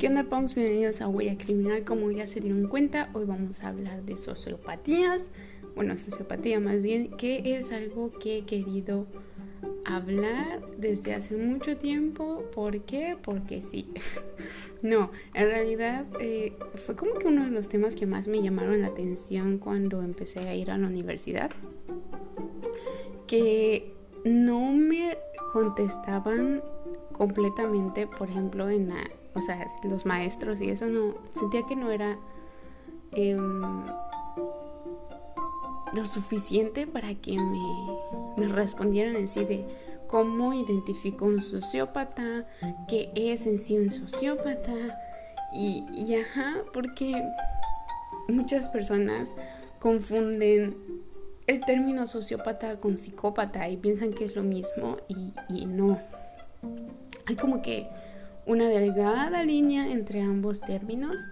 ¿Qué onda, Punks? Bienvenidos a Huella Criminal. Como ya se dieron cuenta, hoy vamos a hablar de sociopatías. Bueno, sociopatía más bien, que es algo que he querido hablar desde hace mucho tiempo. ¿Por qué? Porque sí. no, en realidad eh, fue como que uno de los temas que más me llamaron la atención cuando empecé a ir a la universidad. Que no me contestaban completamente, por ejemplo, en la o sea, los maestros y eso no, sentía que no era em, lo suficiente para que me, respondieran en sí de cómo identifico un sociópata, qué es en sí un sociópata y, y ajá, porque muchas personas confunden el término sociópata con psicópata y piensan que es lo mismo y, y no. Hay como que una delgada línea entre ambos términos.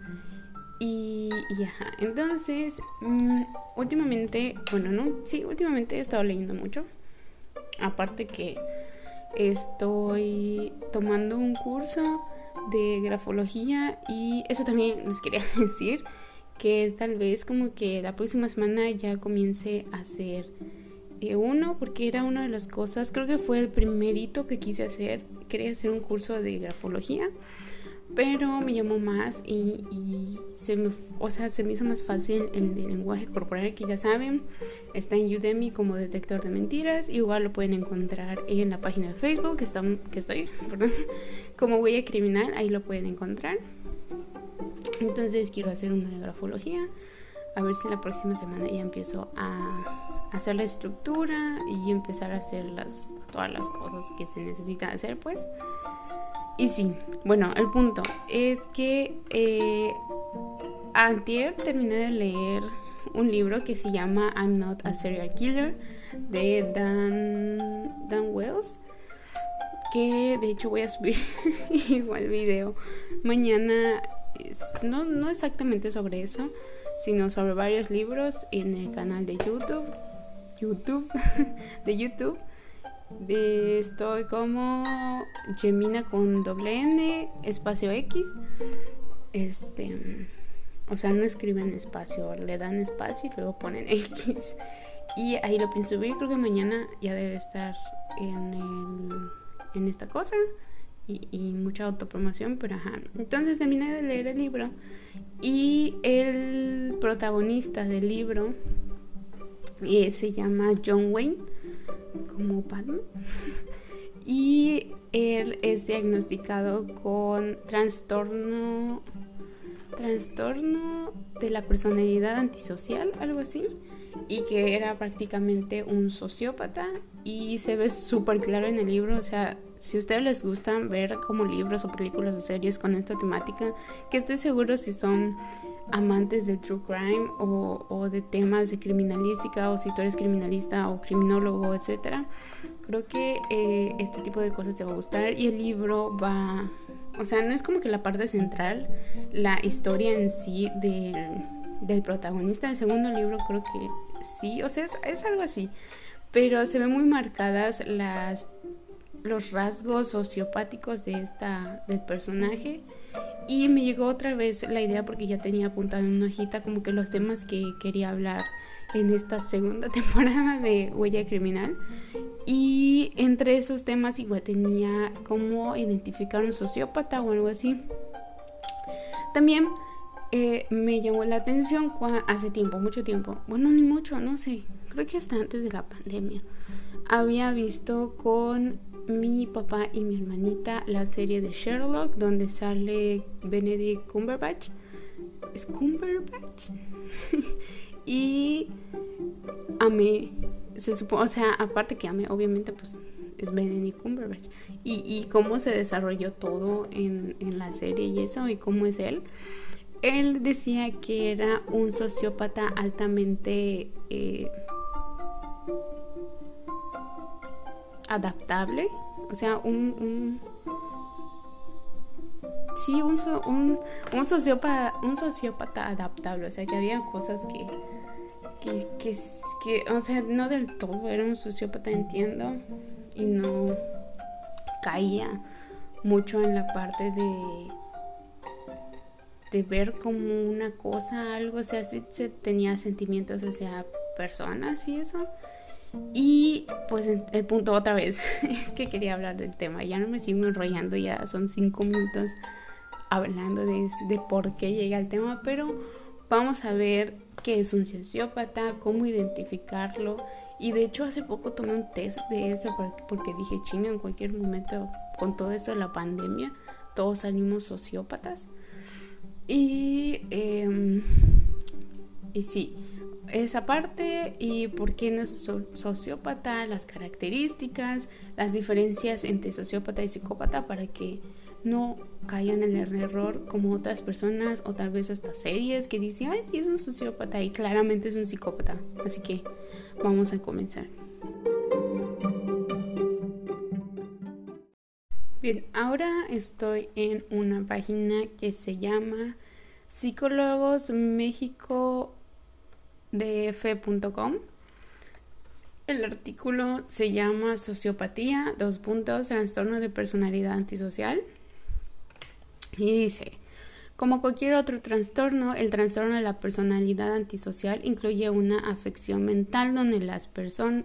Y, ya, entonces, mm, últimamente, bueno, no, sí, últimamente he estado leyendo mucho. Aparte que estoy tomando un curso de grafología y eso también les quería decir que tal vez como que la próxima semana ya comience a hacer eh, uno porque era una de las cosas, creo que fue el primerito que quise hacer, quería hacer un curso de grafología, pero me llamó más y, se me, o sea, se me hizo más fácil el de lenguaje corporal que ya saben, está en Udemy como detector de mentiras, igual lo pueden encontrar en la página de Facebook que, está, que estoy, perdón, como huella criminal, ahí lo pueden encontrar. Entonces quiero hacer una de grafología, a ver si la próxima semana ya empiezo a hacer la estructura y empezar a hacer las, todas las cosas que se necesitan hacer, pues. Y sí, bueno, el punto es que eh, terminé de leer un libro que se llama I'm Not a Serial Killer de Dan, Dan Wells que de hecho voy a subir igual video mañana no, no exactamente sobre eso sino sobre varios libros en el canal de YouTube YouTube, de YouTube. De, estoy como Gemina con doble N, espacio X. Este, o sea, no escriben espacio, le dan espacio y luego ponen X. Y ahí lo pienso subir, creo que mañana ya debe estar en, el, en esta cosa. Y, y, mucha autopromoción, pero ajá. Entonces terminé de leer el libro y el protagonista del libro eh, se llama John Wayne, como Batman. y él es diagnosticado con trastorno trastorno de la personalidad antisocial, algo así, y que era prácticamente un sociópata y se ve súper claro en el libro, o sea, si a ustedes les gustan ver como libros o películas o series con esta temática, que estoy seguro si son amantes del true crime o, de temas de criminalística o si tú eres criminalista o criminólogo, etcétera, creo que eh, este tipo de cosas te va a gustar y el libro va, o sea, no es como que la parte central, la historia en sí del, del protagonista. El segundo libro creo que sí, o sea, es, es algo así, pero se ven muy marcadas las los rasgos sociopáticos de esta del personaje y me llegó otra vez la idea porque ya tenía apuntado en una hojita como que los temas que quería hablar en esta segunda temporada de Huella Criminal. Y entre esos temas igual tenía cómo identificar un sociópata o algo así. También eh, me llamó la atención hace tiempo, mucho tiempo. Bueno, ni mucho, no sé. Creo que hasta antes de la pandemia. Había visto con mi papá y mi hermanita la serie de Sherlock donde sale Benedict Cumberbatch. ¿Es Cumberbatch? y amé, se supone, o sea, aparte que amé, obviamente pues es Benedict Cumberbatch. Y, cómo se desarrolló todo en, en, la serie y eso, y cómo es él. Él decía que era un sociópata altamente... Eh, adaptable, o sea, un, sí, un, un, un, sociópata, un sociópata adaptable, o sea, que había cosas que, que, que, que, o sea, no del todo, era un sociópata, entiendo, y no caía mucho en la parte de de ver como una cosa, algo, o sea, sí se tenía sentimientos hacia personas y eso. Y pues el punto otra vez es que quería hablar del tema, ya no me sigo enrollando, ya son cinco minutos hablando de, de por qué llega el tema, pero vamos a ver qué es un sociópata, cómo identificarlo. Y de hecho hace poco tomé un test de eso porque dije, chinga, en cualquier momento con todo eso de la pandemia, todos salimos sociópatas. Y, eh, y sí, esa parte y por qué no es sociópata, las características, las diferencias entre sociópata y psicópata para que no caigan en el error como otras personas o tal vez hasta series que dicen, ay, sí es un sociópata y claramente es un psicópata. Así que vamos a comenzar. Bien, ahora estoy en una página que se llama Psicólogos México de fe.com. El artículo se llama Sociopatía, dos puntos, trastorno de personalidad antisocial. Y dice, como cualquier otro trastorno, el trastorno de la personalidad antisocial incluye una afección mental donde las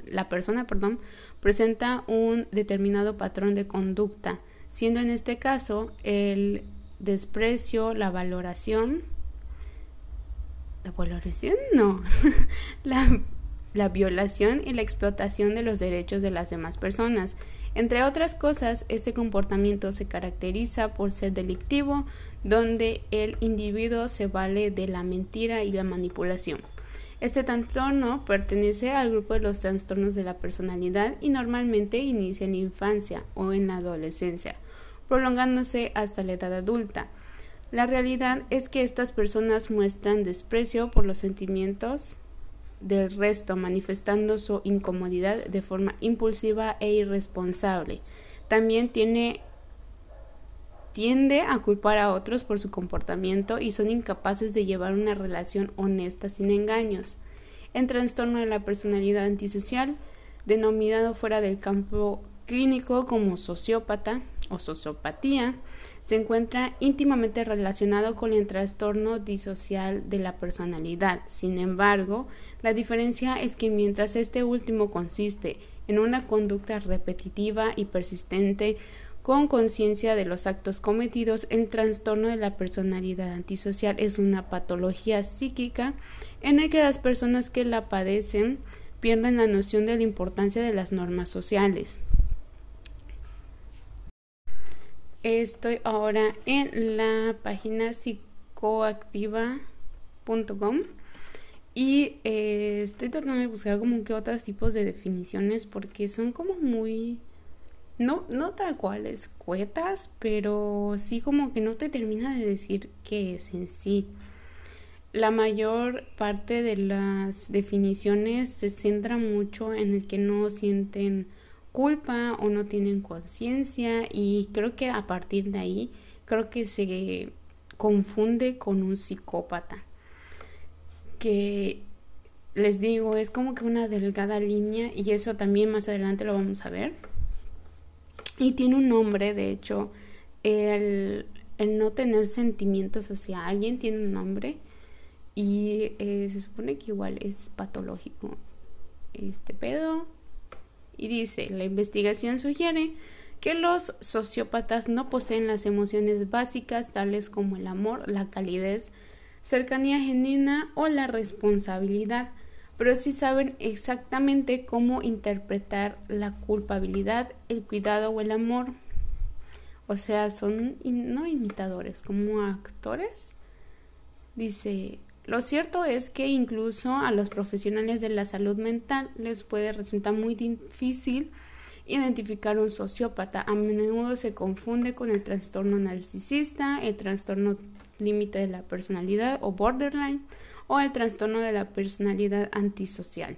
la persona perdón, presenta un determinado patrón de conducta, siendo en este caso el desprecio, la valoración, la valoración no, la, la violación y la explotación de los derechos de las demás personas. Entre otras cosas, este comportamiento se caracteriza por ser delictivo, donde el individuo se vale de la mentira y la manipulación. Este trastorno pertenece al grupo de los trastornos de la personalidad y normalmente inicia en la infancia o en la adolescencia, prolongándose hasta la edad adulta. La realidad es que estas personas muestran desprecio por los sentimientos del resto, manifestando su incomodidad de forma impulsiva e irresponsable. También tiene tiende a culpar a otros por su comportamiento y son incapaces de llevar una relación honesta sin engaños. En trastorno de la personalidad antisocial, denominado fuera del campo clínico como sociópata o sociopatía, se encuentra íntimamente relacionado con el trastorno disocial de la personalidad. Sin embargo, la diferencia es que mientras este último consiste en una conducta repetitiva y persistente con conciencia de los actos cometidos, el trastorno de la personalidad antisocial es una patología psíquica en el que las personas que la padecen pierden la noción de la importancia de las normas sociales. Estoy ahora en la página psicoactiva.com y eh, estoy tratando de buscar como que otros tipos de definiciones porque son como muy no no tal cual escuetas, pero sí como que no te termina de decir qué es en sí. La mayor parte de las definiciones se centra mucho en el que no sienten culpa o no tienen conciencia y creo que a partir de ahí creo que se confunde con un psicópata. Que les digo es como que una delgada línea y eso también más adelante lo vamos a ver. Y tiene un nombre de hecho el, el no tener sentimientos hacia alguien tiene un nombre y eh, se supone que igual es patológico este pedo y dice, la investigación sugiere que los sociópatas no poseen las emociones básicas tales como el amor, la calidez, cercanía genuina o la responsabilidad, pero sí saben exactamente cómo interpretar la culpabilidad, el cuidado o el amor. O sea, son no imitadores, como actores. Dice, lo cierto es que incluso a los profesionales de la salud mental les puede resultar muy difícil identificar un sociópata. A menudo se confunde con el trastorno narcisista, el trastorno límite de la personalidad o borderline o el trastorno de la personalidad antisocial.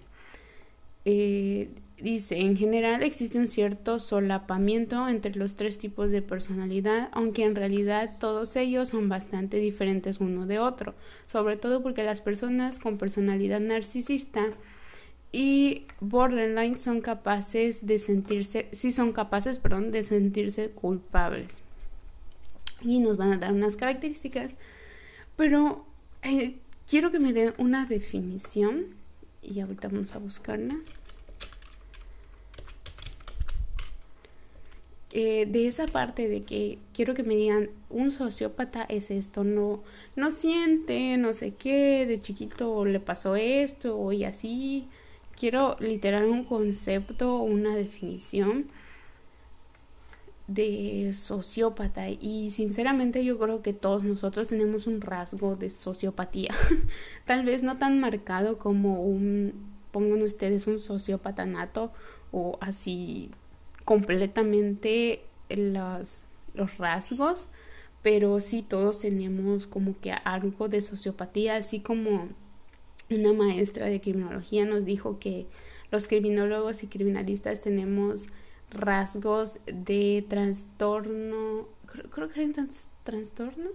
Eh, Dice, en general existe un cierto solapamiento entre los tres tipos de personalidad, aunque en realidad todos ellos son bastante diferentes uno de otro, sobre todo porque las personas con personalidad narcisista y borderline son capaces de sentirse, sí son capaces, perdón, de sentirse culpables. Y nos van a dar unas características Pero eh, quiero que me den una definición y ahorita vamos a buscarla. Eh, de esa parte de que quiero que me digan un sociópata es esto, no, no siente, no sé qué, de chiquito le pasó esto y así. Quiero literal un concepto, una definición de sociópata y sinceramente yo creo que todos nosotros tenemos un rasgo de sociopatía tal vez no tan marcado como un pongan ustedes un sociópata nato o así completamente los, los rasgos, pero sí todos tenemos como que algo de sociopatía, así como una maestra de criminología nos dijo que los criminólogos y criminalistas tenemos rasgos de trastorno, creo, que era trastorno,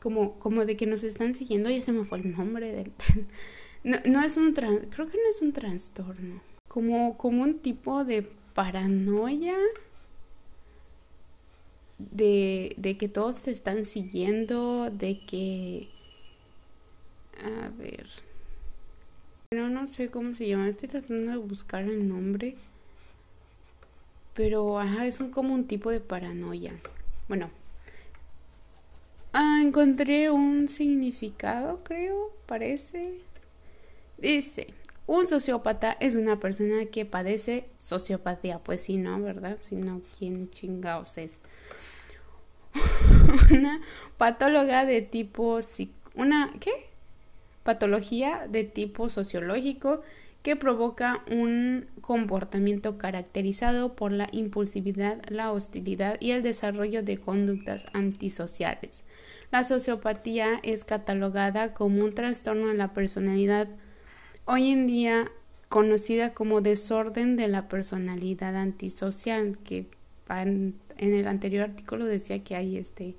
como, como de que nos están siguiendo, ya se me fue el nombre del... no, no es un creo que no es un trastorno como, como un tipo de paranoia de, de que todos te están siguiendo, de que... A ver. No, no sé cómo se llama. Estoy tratando de buscar el nombre. Pero, ajá, es un, como un tipo de paranoia. Bueno. Ah, encontré un significado, creo, parece. Dice, un sociópata es una persona que padece sociopatía. Pues sí, ¿no? ¿Verdad? Si no, ¿quién chingados es? una patóloga de tipo... Una... ¿Qué? Patología de tipo sociológico que provoca un comportamiento caracterizado por la impulsividad, la hostilidad y el desarrollo de conductas antisociales. La sociopatía es catalogada como un trastorno de la personalidad hoy en día conocida como desorden de la personalidad antisocial, que en, el anterior artículo decía que hay este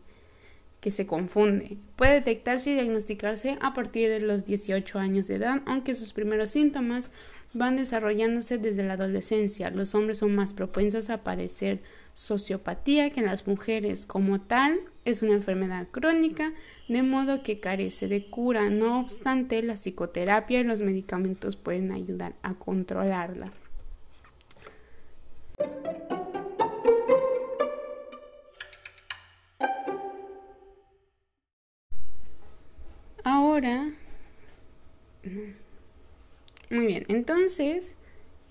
que se confunde. Puede detectarse y diagnosticarse a partir de los 18 años de edad, aunque sus primeros síntomas van desarrollándose desde la adolescencia. Los hombres son más propensos a padecer sociopatía que las mujeres. Como tal, es una enfermedad crónica, de modo que carece de cura. No obstante, la psicoterapia y los medicamentos pueden ayudar a controlarla. Ahora, muy bien, entonces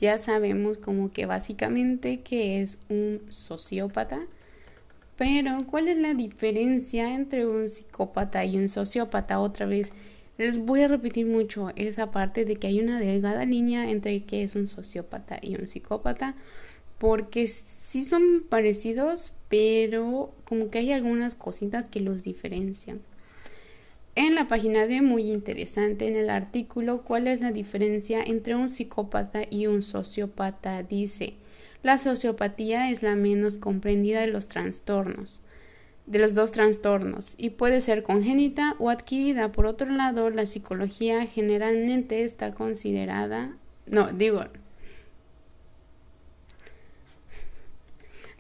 ya sabemos como que básicamente que es un sociópata. Pero, ¿cuál es la diferencia entre un psicópata y un sociópata? Otra vez, les voy a repetir mucho esa parte de que hay una delgada línea entre que es un sociópata y un psicópata, porque sí son parecidos, pero como que hay algunas cositas que los diferencian. En la página de muy interesante, en el artículo, ¿cuál es la diferencia entre un psicópata y un sociópata? Dice, la sociopatía es la menos comprendida de los trastornos, de los dos trastornos, y puede ser congénita o adquirida. Por otro lado, la psicología generalmente está considerada, no, digo,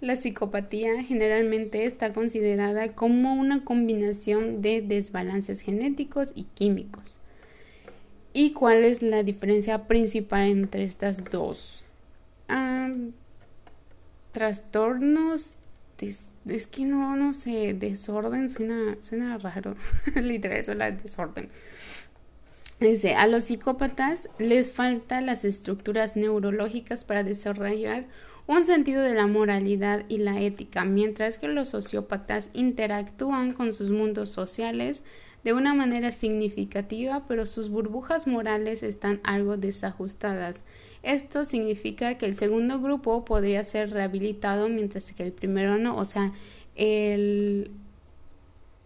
la psicopatía generalmente está considerada como una combinación de desbalances genéticos y químicos. ¿Y cuál es la diferencia principal entre estas dos? Ah, trastornos, es que no, no sé, desorden suena, suena raro, literal, la desorden. Dice, a los psicópatas les faltan las estructuras neurológicas para desarrollar un sentido de la moralidad y la ética, mientras que los sociópatas interactúan con sus mundos sociales de una manera significativa, pero sus burbujas morales están algo desajustadas. Esto significa que el segundo grupo podría ser rehabilitado mientras que el primero no. O sea, el,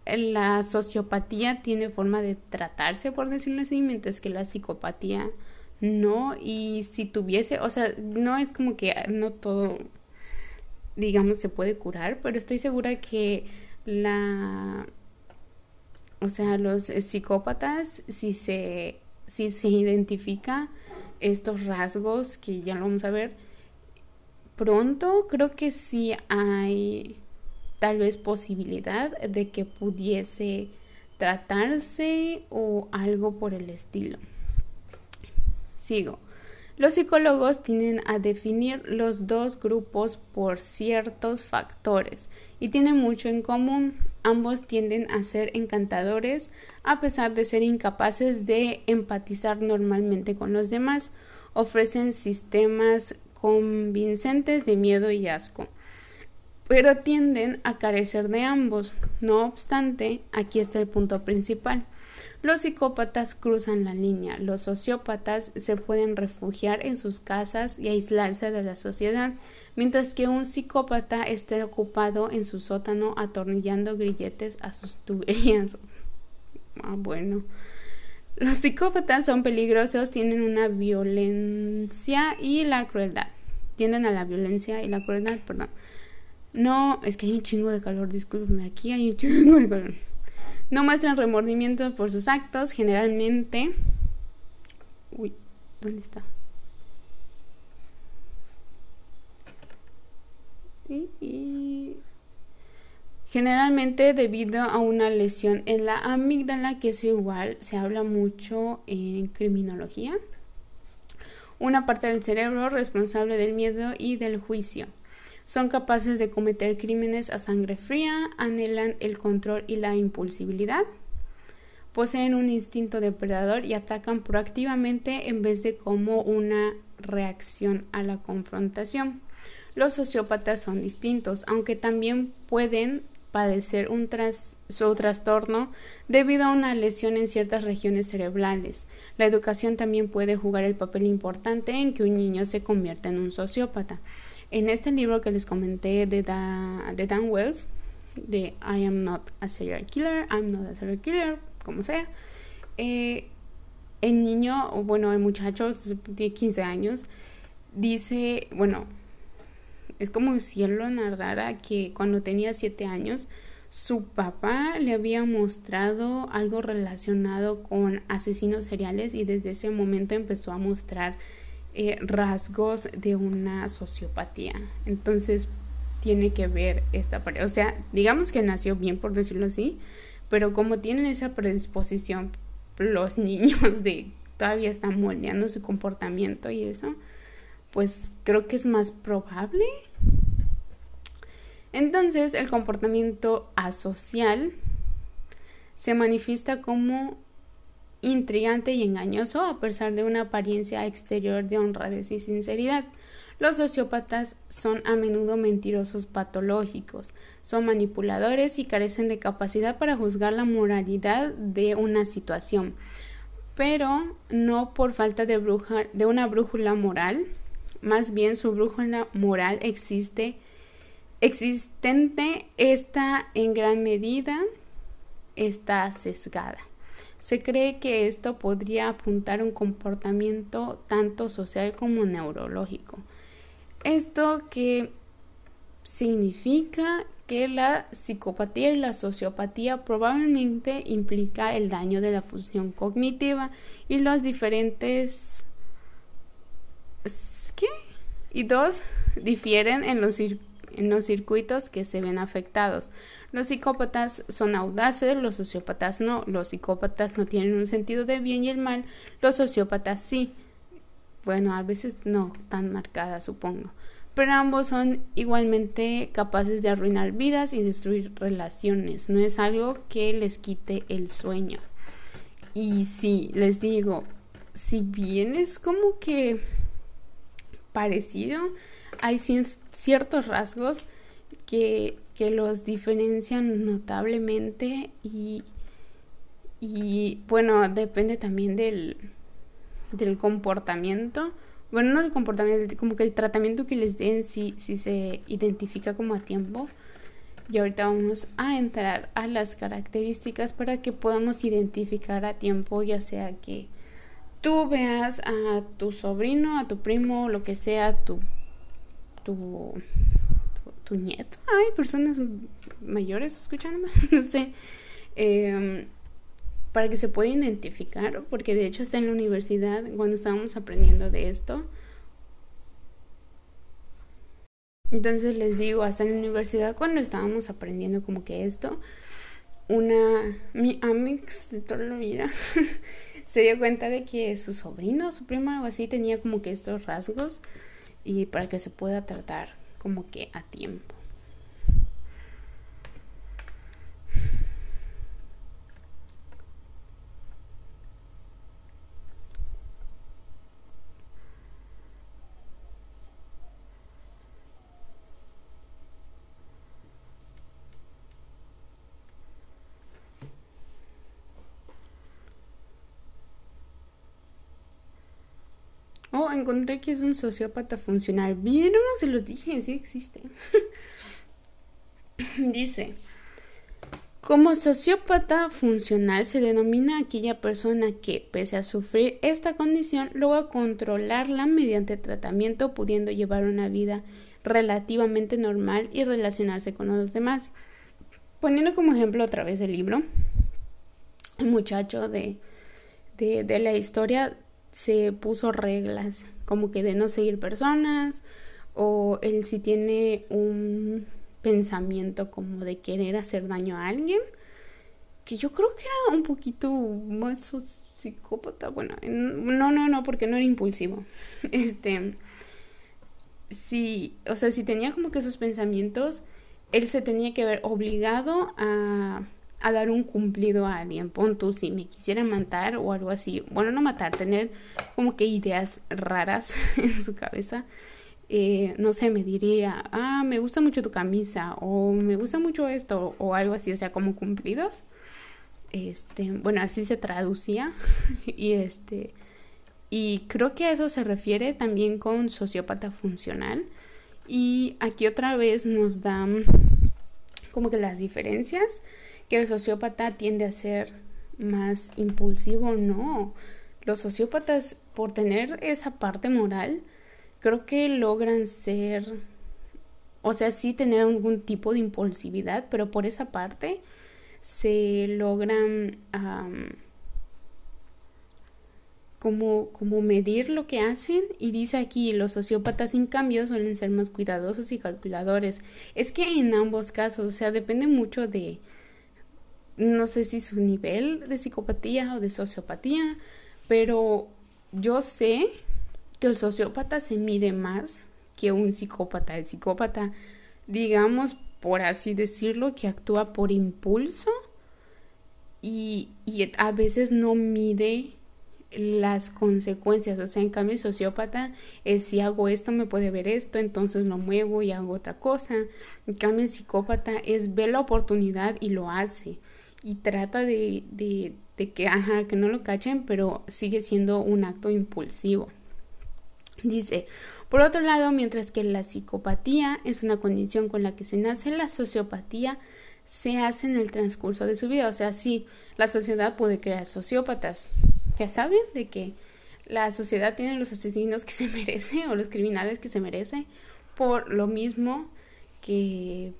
la sociopatía tiene forma de tratarse, por decirlo así, mientras que la psicopatía no. Y si tuviese, o sea, no es como que no todo, digamos, se puede curar, pero estoy segura que la... O sea, los psicópatas, si se, si se identifica estos rasgos que ya lo vamos a ver pronto, creo que sí hay tal vez posibilidad de que pudiese tratarse o algo por el estilo. Sigo. Los psicólogos tienden a definir los dos grupos por ciertos factores y tienen mucho en común. Ambos tienden a ser encantadores a pesar de ser incapaces de empatizar normalmente con los demás. Ofrecen sistemas convincentes de miedo y asco, pero tienden a carecer de ambos. No obstante, aquí está el punto principal. Los psicópatas cruzan la línea, los sociópatas se pueden refugiar en sus casas y aislarse de la sociedad, mientras que un psicópata esté ocupado en su sótano atornillando grilletes a sus tuberías. Ah, bueno. Los psicópatas son peligrosos, tienen una violencia y la crueldad. Tienden a la violencia y la crueldad, perdón. No, es que hay un chingo de calor, discúlpeme, aquí hay un chingo de calor. No muestran remordimiento por sus actos, generalmente... Uy, ¿dónde está? Y, Generalmente debido a una lesión en la amígdala, que es igual, se habla mucho en criminología. Una parte del cerebro responsable del miedo y del juicio. Son capaces de cometer crímenes a sangre fría, anhelan el control y la impulsibilidad, poseen un instinto depredador y atacan proactivamente en vez de como una reacción a la confrontación. Los sociópatas son distintos, aunque también pueden padecer un su trastorno debido a una lesión en ciertas regiones cerebrales. La educación también puede jugar el papel importante en que un niño se convierta en un sociópata. En este libro que les comenté de, Dan Wells, de I am not a serial killer, I'm not a serial killer, como sea, eh, el niño, o bueno, el muchacho de 15 años, dice, bueno, es como si él lo narrara que cuando tenía 7 años, su papá le había mostrado algo relacionado con asesinos seriales y desde ese momento empezó a mostrar eh, rasgos de una sociopatía. Entonces tiene que ver esta pareja. O sea, digamos que nació bien, por decirlo así, pero como tienen esa predisposición, los niños de todavía están moldeando su comportamiento y eso, pues creo que es más probable. Entonces, el comportamiento asocial se manifiesta como intrigante y engañoso a pesar de una apariencia exterior de honradez y sinceridad. Los sociópatas son a menudo mentirosos patológicos, son manipuladores y carecen de capacidad para juzgar la moralidad de una situación, pero no por falta de, una brújula moral, más bien su brújula moral existe existente está en gran medida está sesgada. Se cree que esto podría apuntar a un comportamiento tanto social como neurológico. Esto que significa que la psicopatía y la sociopatía probablemente implica el daño de la función cognitiva y los diferentes ¿qué? y dos difieren en los, en los circuitos que se ven afectados. Los psicópatas son audaces, los sociópatas no. Los psicópatas no tienen un sentido de bien y el mal, los sociópatas sí. Bueno, a veces no tan marcada, supongo. Pero ambos son igualmente capaces de arruinar vidas y destruir relaciones. No es algo que les quite el sueño. Y sí, les digo, si bien es como que parecido, hay ciertos rasgos que que los diferencian notablemente y, y bueno, depende también del, del comportamiento. Bueno, no del comportamiento, como que el tratamiento que les den si, si se identifica como a tiempo. Y ahorita vamos a entrar a las características para que podamos identificar a tiempo, ya sea que tú veas a tu sobrino, a tu primo, lo que sea, tu, tu tu nieto. Hay personas mayores escuchándome, no sé. Em, para que se pueda identificar, porque de hecho está en la universidad cuando estábamos aprendiendo de esto. Entonces les digo, hasta en la universidad cuando estábamos aprendiendo como que esto, una, mi amix de toda la vida, se dio cuenta de que su sobrino, su primo, algo así, tenía como que estos rasgos y para que se pueda tratar como que a tiempo. Oh, encontré que es un sociópata funcional. Bien, no se los dije, sí existe. Dice, como sociópata funcional se denomina aquella persona que, pese a sufrir esta condición, logra controlarla mediante tratamiento, pudiendo llevar una vida relativamente normal y relacionarse con los demás. Poniendo como ejemplo otra vez el libro, el muchacho de, de, de la historia se puso reglas, como que de no seguir personas, o él si tiene un pensamiento como de querer hacer daño a alguien, que yo creo que era un poquito más psicópata, bueno, no, no, no, porque no era impulsivo. Este, sí, o sea, si tenía como que esos pensamientos, él se tenía que ver obligado a a dar un cumplido a alguien. Pon si me quisiera matar o algo así. Bueno, no matar, tener como que ideas raras en su cabeza. Eh, no sé, me diría, ah, me gusta mucho tu camisa o me gusta mucho esto o algo así, o sea, como cumplidos. Este, bueno, así se traducía y este y creo que a eso se refiere también con sociópata funcional. Y aquí otra vez nos dan como que las diferencias que el sociópata tiende a ser más impulsivo, no. Los sociópatas, por tener esa parte moral, creo que logran ser, o sea, sí tener algún tipo de impulsividad, pero por esa parte se logran como, como medir lo que hacen y dice aquí los sociópatas en cambio suelen ser más cuidadosos y calculadores. Es que en ambos casos, o sea, depende mucho de, no sé si su nivel de psicopatía o de sociopatía, pero yo sé que el sociópata se mide más que un psicópata. El psicópata, digamos, por así decirlo, que actúa por impulso y, a veces no mide las consecuencias. O sea, en cambio, el sociópata es si hago esto, me puede ver esto, entonces lo muevo y hago otra cosa. En cambio, el psicópata es ve la oportunidad y lo hace y trata de, de, que, ajá, que no lo cachen, pero sigue siendo un acto impulsivo. Dice, por otro lado, mientras que la psicopatía es una condición con la que se nace, la sociopatía se hace en el transcurso de su vida. O sea, sí, la sociedad puede crear sociópatas. Ya saben de que la sociedad tiene los asesinos que se merece o los criminales que se merece por lo mismo que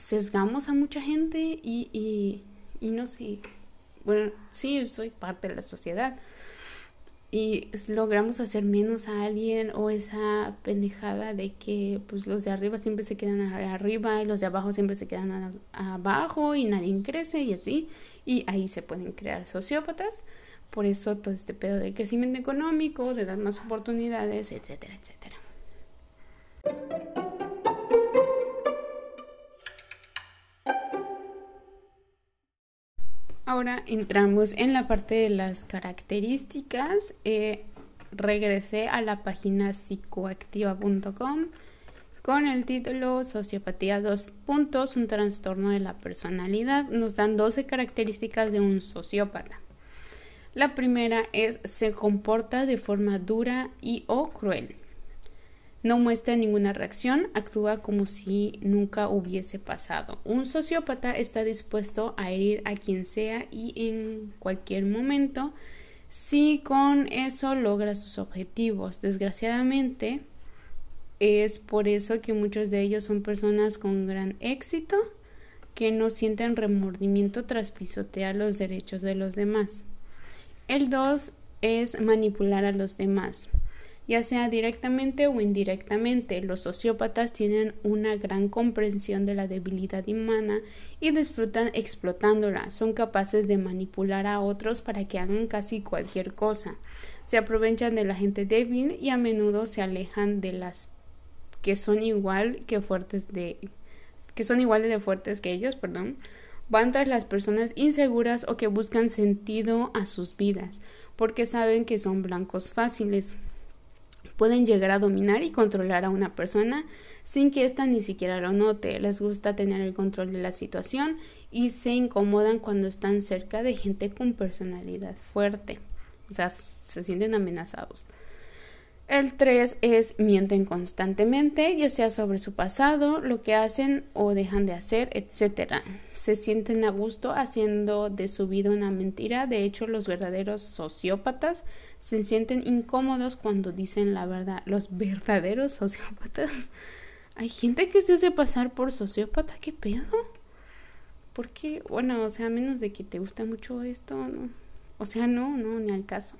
sesgamos a mucha gente y, y, no sé, bueno, sí, soy parte de la sociedad. Y logramos hacer menos a alguien o esa pendejada de que pues los de arriba siempre se quedan arriba y los de abajo siempre se quedan abajo y nadie crece y así. Y ahí se pueden crear sociópatas. Por eso todo este pedo de crecimiento económico de dar más oportunidades etcétera etcétera Ahora entramos en la parte de las características. Eh, regresé a la página psicoactiva.com con el título Sociopatía 2 puntos, un trastorno de la personalidad. Nos dan 12 características de un sociópata. La primera es se comporta de forma dura y o cruel. No muestra ninguna reacción, actúa como si nunca hubiese pasado. Un sociópata está dispuesto a herir a quien sea y en cualquier momento si con eso logra sus objetivos. Desgraciadamente, es por eso que muchos de ellos son personas con gran éxito que no sienten remordimiento tras pisotear los derechos de los demás. El 2 es manipular a los demás ya sea directamente o indirectamente. Los sociópatas tienen una gran comprensión de la debilidad humana y disfrutan explotándola. Son capaces de manipular a otros para que hagan casi cualquier cosa. Se aprovechan de la gente débil y a menudo se alejan de las que son igual que fuertes de que son iguales de fuertes que ellos, perdón. Van tras las personas inseguras o que buscan sentido a sus vidas, porque saben que son blancos fáciles. Pueden llegar a dominar y controlar a una persona sin que ésta ni siquiera lo note. Les gusta tener el control de la situación y se incomodan cuando están cerca de gente con personalidad fuerte. O sea, se sienten amenazados. El 3 es mienten constantemente, ya sea sobre su pasado, lo que hacen o dejan de hacer, etc. Se sienten a gusto haciendo de su vida una mentira. De hecho, los verdaderos sociópatas se sienten incómodos cuando dicen la verdad. Los verdaderos sociópatas. Hay gente que se hace pasar por sociópata. ¿Qué pedo? ¿Por qué? Bueno, o sea, a menos de que te guste mucho esto, ¿no? O sea, no, no, ni al caso.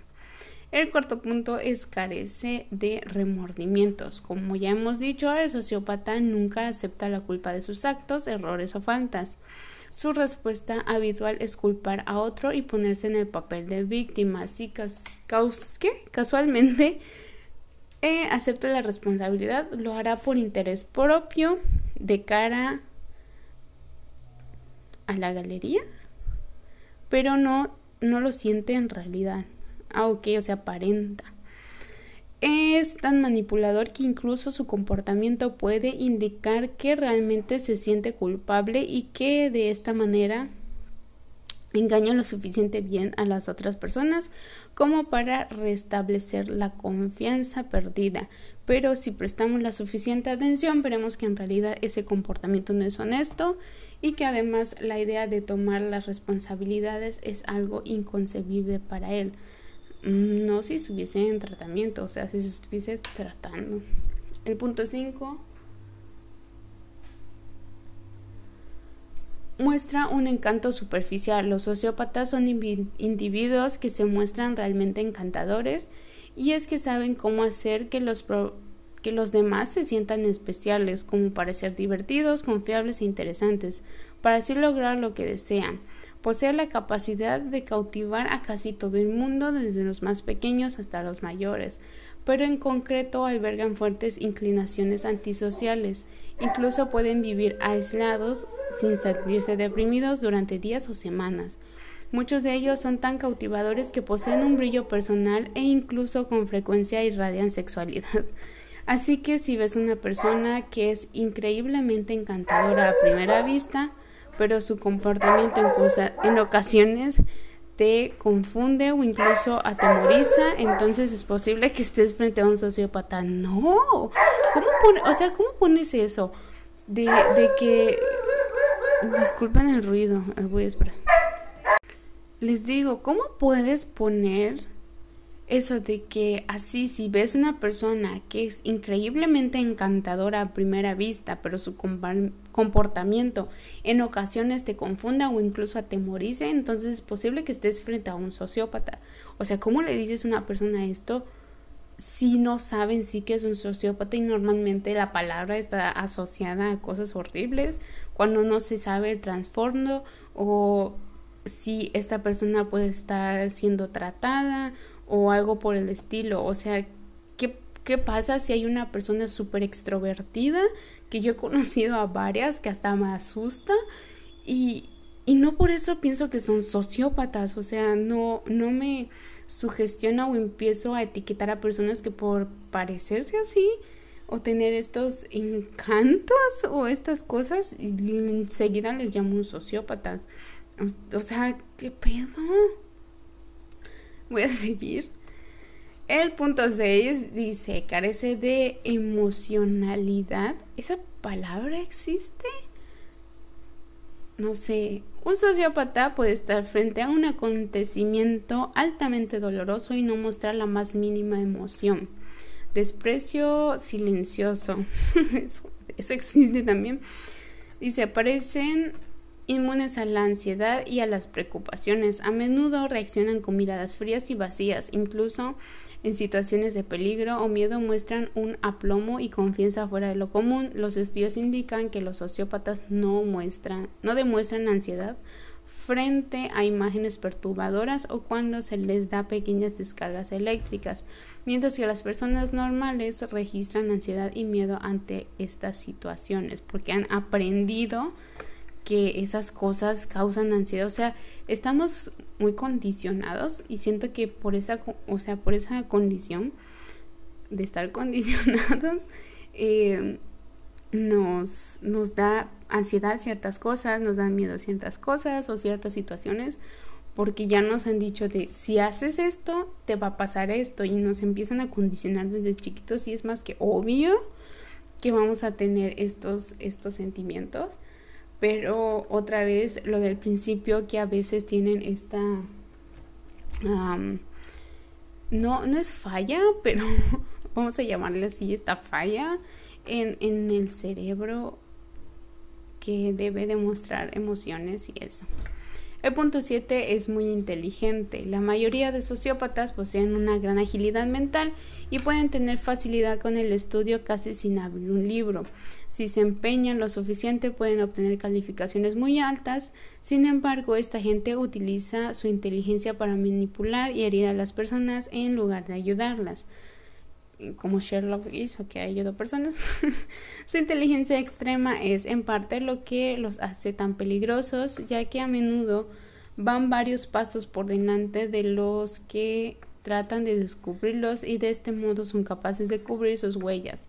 El cuarto punto es carece de remordimientos. Como ya hemos dicho, el sociópata nunca acepta la culpa de sus actos, errores o faltas. Su respuesta habitual es culpar a otro y ponerse en el papel de víctima. Si casualmente eh, acepta la responsabilidad, lo hará por interés propio de cara a la galería, pero no, no lo siente en realidad. Ah, ok, o sea, aparenta. Es tan manipulador que incluso su comportamiento puede indicar que realmente se siente culpable y que de esta manera engaña lo suficiente bien a las otras personas como para restablecer la confianza perdida. Pero si prestamos la suficiente atención, veremos que en realidad ese comportamiento no es honesto y que además la idea de tomar las responsabilidades es algo inconcebible para él. Mm, no si estuviese en tratamiento, o sea, si estuviese tratando. El punto 5 muestra un encanto superficial. Los sociópatas son individuos que se muestran realmente encantadores y es que saben cómo hacer que los, que los demás se sientan especiales, como parecer divertidos, confiables e interesantes, para así lograr lo que desean. Posee la capacidad de cautivar a casi todo el mundo, desde los más pequeños hasta los mayores, pero en concreto albergan fuertes inclinaciones antisociales. Incluso pueden vivir aislados sin sentirse deprimidos durante días o semanas. Muchos de ellos son tan cautivadores que poseen un brillo personal e incluso con frecuencia irradian sexualidad. Así que si ves una persona que es increíblemente encantadora a primera vista, pero su comportamiento en, ocasiones te confunde o incluso atemoriza, entonces es posible que estés frente a un sociópata. No, ¿cómo o sea, ¿cómo pones eso? De, de que... Disculpen el ruido, voy a esperar. Les digo, ¿cómo puedes poner eso de que así si ves una persona que es increíblemente encantadora a primera vista, pero su comportamiento en ocasiones te confunda o incluso atemorice, entonces es posible que estés frente a un sociópata. O sea, ¿cómo le dices a una persona esto si no saben sí que es un sociópata y normalmente la palabra está asociada a cosas horribles cuando no se sabe el trasfondo o si esta persona puede estar siendo tratada o algo por el estilo. O sea, ¿qué, qué pasa si hay una persona súper extrovertida? Que yo he conocido a varias que hasta me asusta y, y no por eso pienso que son sociópatas. O sea, no, no me sugestiona o empiezo a etiquetar a personas que por parecerse así o tener estos encantos o estas cosas, enseguida les llamo sociópatas. O, o sea, ¿qué pedo? Voy a seguir. El punto 6 dice, carece de emocionalidad. ¿Esa palabra existe? No sé. Un sociópata puede estar frente a un acontecimiento altamente doloroso y no mostrar la más mínima emoción. Desprecio silencioso. Eso existe también. Dice, aparecen inmunes a la ansiedad y a las preocupaciones. A menudo reaccionan con miradas frías y vacías, incluso en situaciones de peligro o miedo muestran un aplomo y confianza fuera de lo común. Los estudios indican que los sociópatas no muestran, no demuestran ansiedad frente a imágenes perturbadoras o cuando se les da pequeñas descargas eléctricas, mientras que las personas normales registran ansiedad y miedo ante estas situaciones porque han aprendido que esas cosas causan ansiedad, o sea, estamos muy condicionados y siento que por esa, o sea, por esa condición de estar condicionados eh, nos, nos da ansiedad ciertas cosas, nos dan miedo ciertas cosas o ciertas situaciones porque ya nos han dicho de si haces esto te va a pasar esto y nos empiezan a condicionar desde chiquitos y es más que obvio que vamos a tener estos estos sentimientos pero otra vez lo del principio que a veces tienen esta no no es falla pero vamos a llamarle así esta falla en, en el cerebro que debe demostrar emociones y eso. El punto 7 es muy inteligente. La mayoría de sociópatas poseen una gran agilidad mental y pueden tener facilidad con el estudio casi sin abrir un libro. Si se empeñan lo suficiente pueden obtener calificaciones muy altas. Sin embargo, esta gente utiliza su inteligencia para manipular y herir a las personas en lugar de ayudarlas como Sherlock hizo, que ha ayudado a personas, su inteligencia extrema es en parte lo que los hace tan peligrosos, ya que a menudo van varios pasos por delante de los que tratan de descubrirlos y de este modo son capaces de cubrir sus huellas.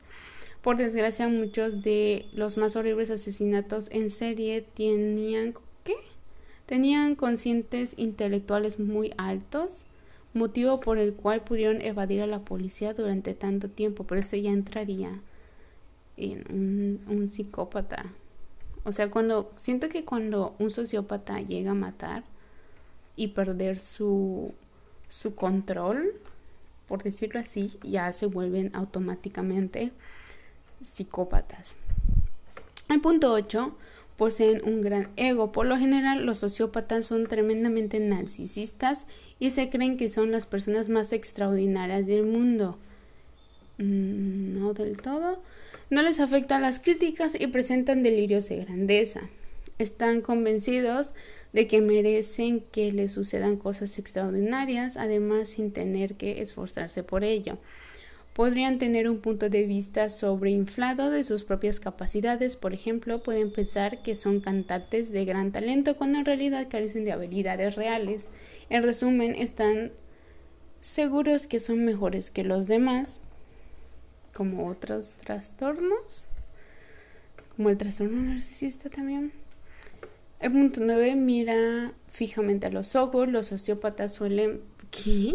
Por desgracia, muchos de los más horribles asesinatos en serie tenían ¿qué? Tenían conscientes intelectuales muy altos motivo por el cual pudieron evadir a la policía durante tanto tiempo, pero eso ya entraría en un, psicópata. O sea, cuando siento que cuando un sociópata llega a matar y perder su, su control, por decirlo así, ya se vuelven automáticamente psicópatas. El punto 8 poseen un gran ego. Por lo general, los sociópatas son tremendamente narcisistas y se creen que son las personas más extraordinarias del mundo. Mm, no del todo. No les afectan las críticas y presentan delirios de grandeza. Están convencidos de que merecen que les sucedan cosas extraordinarias, además sin tener que esforzarse por ello podrían tener un punto de vista sobreinflado de sus propias capacidades. Por ejemplo, pueden pensar que son cantantes de gran talento cuando en realidad carecen de habilidades reales. En resumen, están seguros que son mejores que los demás, como otros trastornos, como el trastorno narcisista también. El punto 9 mira fijamente a los ojos. Los sociópatas suelen ¿Qué?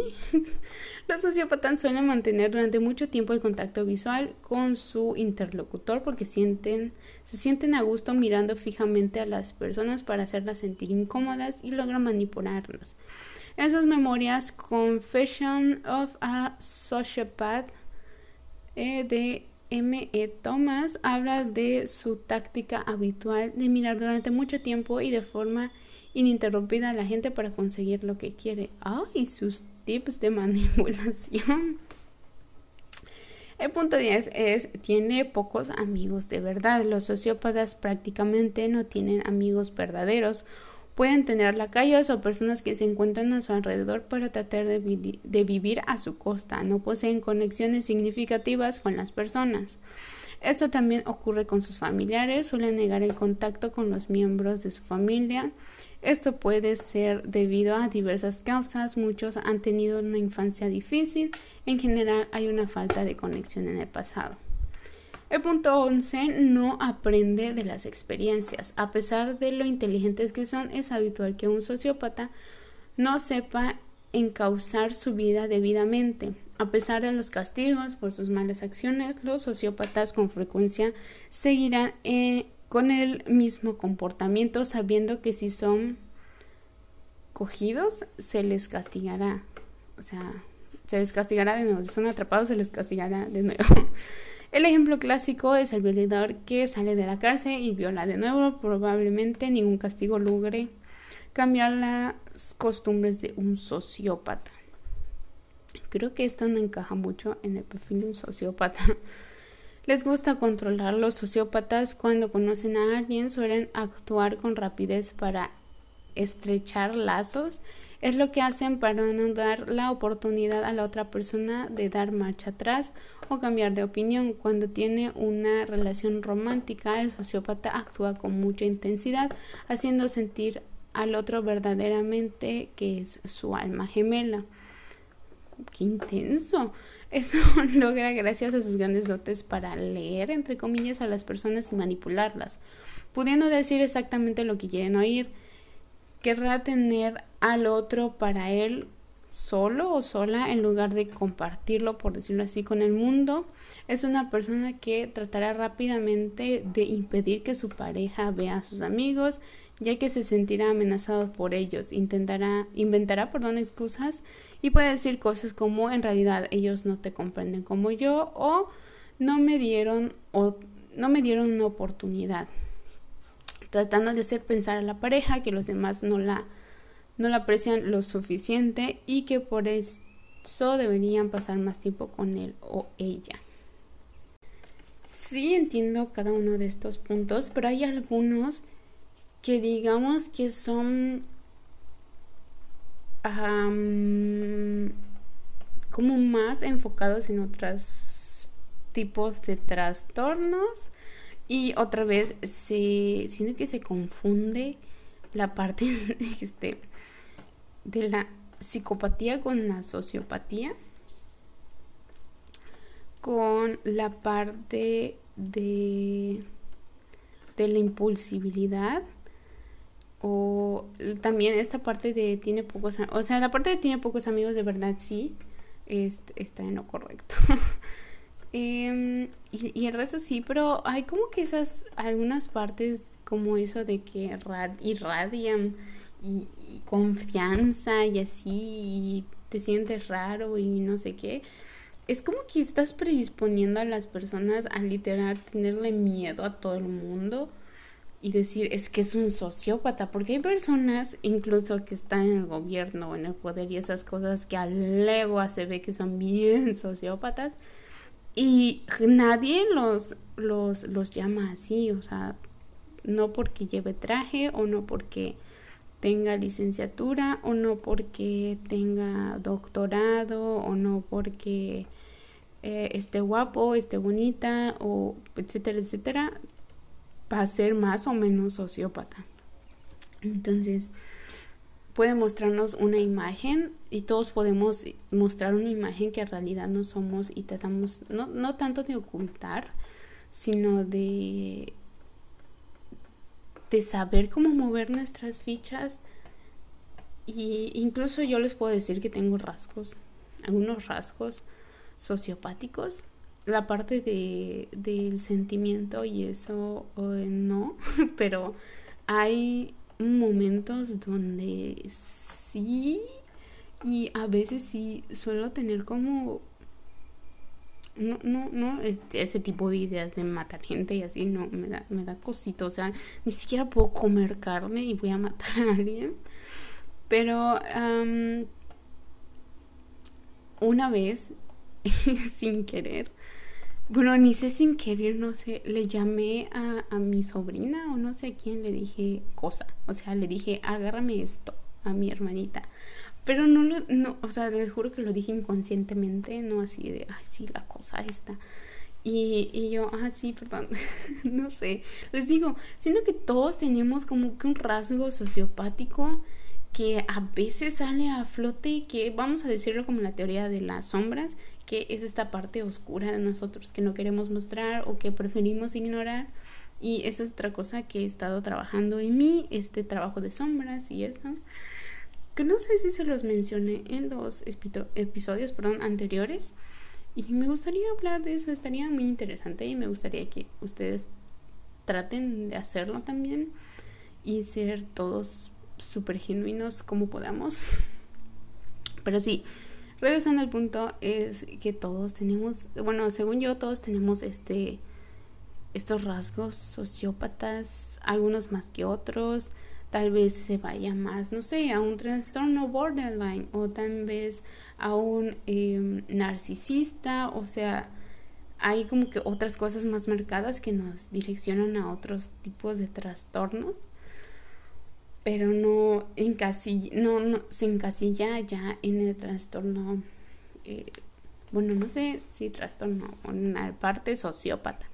Los sociópatas suelen mantener durante mucho tiempo el contacto visual con su interlocutor porque sienten, se sienten a gusto mirando fijamente a las personas para hacerlas sentir incómodas y logran manipularlas. En sus memorias Confession of a Sociopath eh, de M. E. Thomas habla de su táctica habitual de mirar durante mucho tiempo y de forma ininterrumpida a la gente para conseguir lo que quiere. ¡Ay! sus tips de manipulación. El punto 10 es, tiene pocos amigos de verdad. Los sociópatas prácticamente no tienen amigos verdaderos. Pueden tener lacayos o personas que se encuentran a su alrededor para tratar de, de vivir a su costa. No poseen conexiones significativas con las personas. Esto también ocurre con sus familiares. Suelen negar el contacto con los miembros de su familia esto puede ser debido a diversas causas. Muchos han tenido una infancia difícil. En general hay una falta de conexión en el pasado. El punto 11 no aprende de las experiencias. A pesar de lo inteligentes que son, es habitual que un sociópata no sepa encauzar su vida debidamente. A pesar de los castigos por sus malas acciones, los sociópatas con frecuencia seguirán eh, con el mismo comportamiento sabiendo que si son cogidos se les castigará. O sea, se les castigará de nuevo. Si son atrapados se les castigará de nuevo. El ejemplo clásico es el violador que sale de la cárcel y viola de nuevo. Probablemente ningún castigo logre cambiar las costumbres de un sociópata. Creo que esto no encaja mucho en el perfil de un sociópata. Les gusta controlar. Los sociópatas cuando conocen a alguien suelen actuar con rapidez para estrechar lazos. Es lo que hacen para no dar la oportunidad a la otra persona de dar marcha atrás o cambiar de opinión. Cuando tiene una relación romántica, el sociópata actúa con mucha intensidad, haciendo sentir al otro verdaderamente que es su alma gemela. ¡Qué intenso! Eso logra gracias a sus grandes dotes para leer, entre comillas, a las personas y manipularlas, pudiendo decir exactamente lo que quieren oír. Querrá tener al otro para él solo o sola en lugar de compartirlo, por decirlo así, con el mundo. Es una persona que tratará rápidamente de impedir que su pareja vea a sus amigos, ya que se sentirá amenazado por ellos. Intentará, inventará, perdón, excusas y puede decir cosas como en realidad ellos no te comprenden como yo o no me dieron o no me dieron una oportunidad. Tratando de hacer pensar a la pareja que los demás no la no la aprecian lo suficiente y que por eso deberían pasar más tiempo con él o ella. Sí entiendo cada uno de estos puntos, pero hay algunos que digamos que son como más enfocados en otros tipos de trastornos y otra vez se siento que se confunde la parte este de la psicopatía con la sociopatía, con la parte de, de la impulsibilidad o también esta parte de tiene pocos o sea la parte de tiene pocos amigos de verdad sí está en lo correcto em, y, el resto sí pero hay como que esas algunas partes como eso de que irradian y, confianza y así, y te sientes raro y no sé qué, es como que estás predisponiendo a las personas a literal tenerle miedo a todo el mundo y decir es que es un sociópata, porque hay personas incluso que están en el gobierno, en el poder y esas cosas que al legua se ve que son bien sociópatas y nadie los, los, los llama así, o sea, no porque lleve traje o no porque tenga licenciatura o no porque tenga doctorado o no porque eh, esté guapo, esté bonita o etcétera, etcétera, va a ser más o menos sociópata. Entonces, puede mostrarnos una imagen y todos podemos mostrar una imagen que en realidad no somos y tratamos no, no tanto de ocultar, sino de de saber cómo mover nuestras fichas. Y incluso yo les puedo decir que tengo rasgos, algunos rasgos sociopáticos. La parte de, del sentimiento y eso no, pero hay momentos donde sí y a veces sí suelo tener como no, no, no, este, ese tipo de ideas de matar gente y así, no, me da, me da cosito, o sea, ni siquiera puedo comer carne y voy a matar a alguien. Pero una vez, sin querer, bueno, ni sé sin querer, no sé, le llamé a, a mi sobrina o no sé a quién le dije cosa, o sea, le dije, agárrame esto a mi hermanita. Pero no lo, no, o sea, les juro que lo dije inconscientemente, no así de, ay, sí, la cosa esta. Y, y yo, ah, sí, perdón, no sé. Les digo, siento que todos tenemos como que un rasgo sociopático que a veces sale a flote, que vamos a decirlo como la teoría de las sombras, que es esta parte oscura de nosotros que no queremos mostrar o que preferimos ignorar. Y eso es otra cosa que he estado trabajando en mí, este trabajo de sombras y eso que no sé si se los mencioné en los episodios perdón, anteriores. Y me gustaría hablar de eso, estaría muy interesante y me gustaría que ustedes traten de hacerlo también y ser todos súper genuinos como podamos. Pero sí, regresando al punto, es que todos tenemos, bueno, según yo, todos tenemos este, estos rasgos sociópatas, algunos más que otros tal vez se vaya más, no sé, a un trastorno borderline o tal vez a un em, narcisista, o sea, hay como que otras cosas más marcadas que nos direccionan a otros tipos de trastornos, pero no, no, no se encasilla ya en el trastorno, eh, bueno, no sé si trastorno, en la parte sociópata,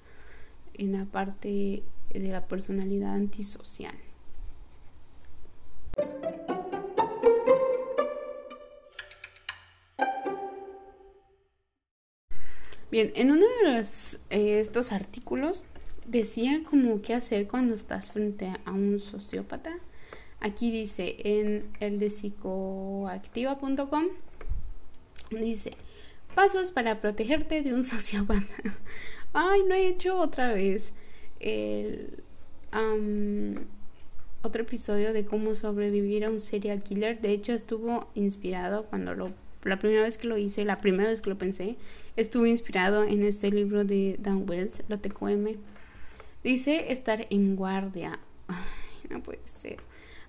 en la parte de la personalidad antisocial. Bien, en uno de eh, estos artículos decía como qué hacer cuando estás frente a un sociópata. Aquí dice en el de psicoactiva.com, dice, pasos para protegerte de un sociópata. Ay, no he hecho otra vez el otro episodio de cómo sobrevivir a un serial killer. De hecho, estuvo inspirado cuando lo la primera vez que lo hice, la primera vez que lo pensé, estuvo inspirado en este libro de Dan Wells, Lo TQM. Dice estar en guardia. Ay, no puede ser.